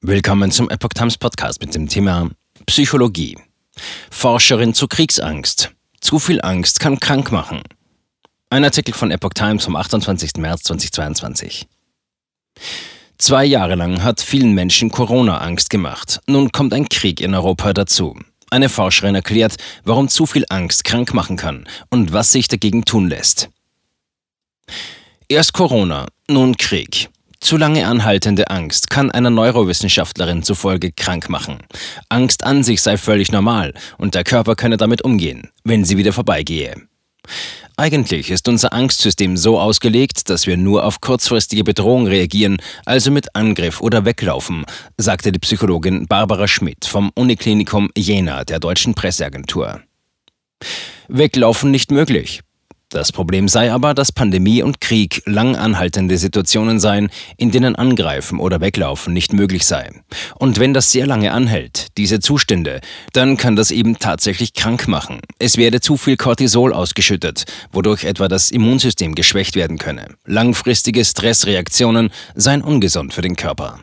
Willkommen zum Epoch Times Podcast mit dem Thema Psychologie. Forscherin zu Kriegsangst. Zu viel Angst kann krank machen. Ein Artikel von Epoch Times vom 28. März 2022. Zwei Jahre lang hat vielen Menschen Corona Angst gemacht. Nun kommt ein Krieg in Europa dazu. Eine Forscherin erklärt, warum zu viel Angst krank machen kann und was sich dagegen tun lässt. Erst Corona, nun Krieg. Zu lange anhaltende Angst kann einer Neurowissenschaftlerin zufolge krank machen. Angst an sich sei völlig normal und der Körper könne damit umgehen, wenn sie wieder vorbeigehe. Eigentlich ist unser Angstsystem so ausgelegt, dass wir nur auf kurzfristige Bedrohung reagieren, also mit Angriff oder Weglaufen, sagte die Psychologin Barbara Schmidt vom Uniklinikum Jena der deutschen Presseagentur. Weglaufen nicht möglich. Das Problem sei aber, dass Pandemie und Krieg lang anhaltende Situationen seien, in denen Angreifen oder Weglaufen nicht möglich sei. Und wenn das sehr lange anhält, diese Zustände, dann kann das eben tatsächlich krank machen. Es werde zu viel Cortisol ausgeschüttet, wodurch etwa das Immunsystem geschwächt werden könne. Langfristige Stressreaktionen seien ungesund für den Körper.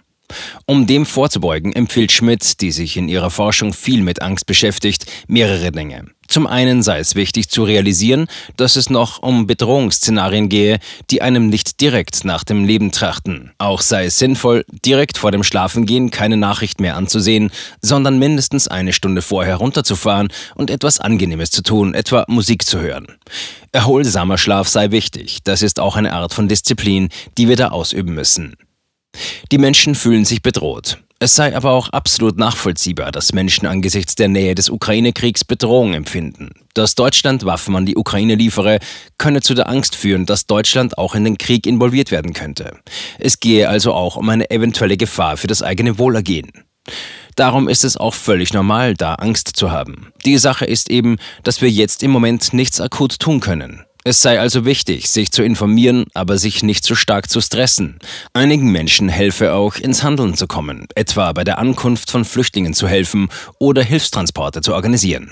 Um dem vorzubeugen, empfiehlt Schmidt, die sich in ihrer Forschung viel mit Angst beschäftigt, mehrere Dinge. Zum einen sei es wichtig zu realisieren, dass es noch um Bedrohungsszenarien gehe, die einem nicht direkt nach dem Leben trachten. Auch sei es sinnvoll, direkt vor dem Schlafengehen keine Nachricht mehr anzusehen, sondern mindestens eine Stunde vorher runterzufahren und etwas Angenehmes zu tun, etwa Musik zu hören. Erholsamer Schlaf sei wichtig, das ist auch eine Art von Disziplin, die wir da ausüben müssen. Die Menschen fühlen sich bedroht. Es sei aber auch absolut nachvollziehbar, dass Menschen angesichts der Nähe des Ukraine-Kriegs Bedrohung empfinden. Dass Deutschland Waffen an die Ukraine liefere, könne zu der Angst führen, dass Deutschland auch in den Krieg involviert werden könnte. Es gehe also auch um eine eventuelle Gefahr für das eigene Wohlergehen. Darum ist es auch völlig normal, da Angst zu haben. Die Sache ist eben, dass wir jetzt im Moment nichts akut tun können. Es sei also wichtig, sich zu informieren, aber sich nicht zu stark zu stressen. Einigen Menschen helfe auch, ins Handeln zu kommen, etwa bei der Ankunft von Flüchtlingen zu helfen oder Hilfstransporte zu organisieren.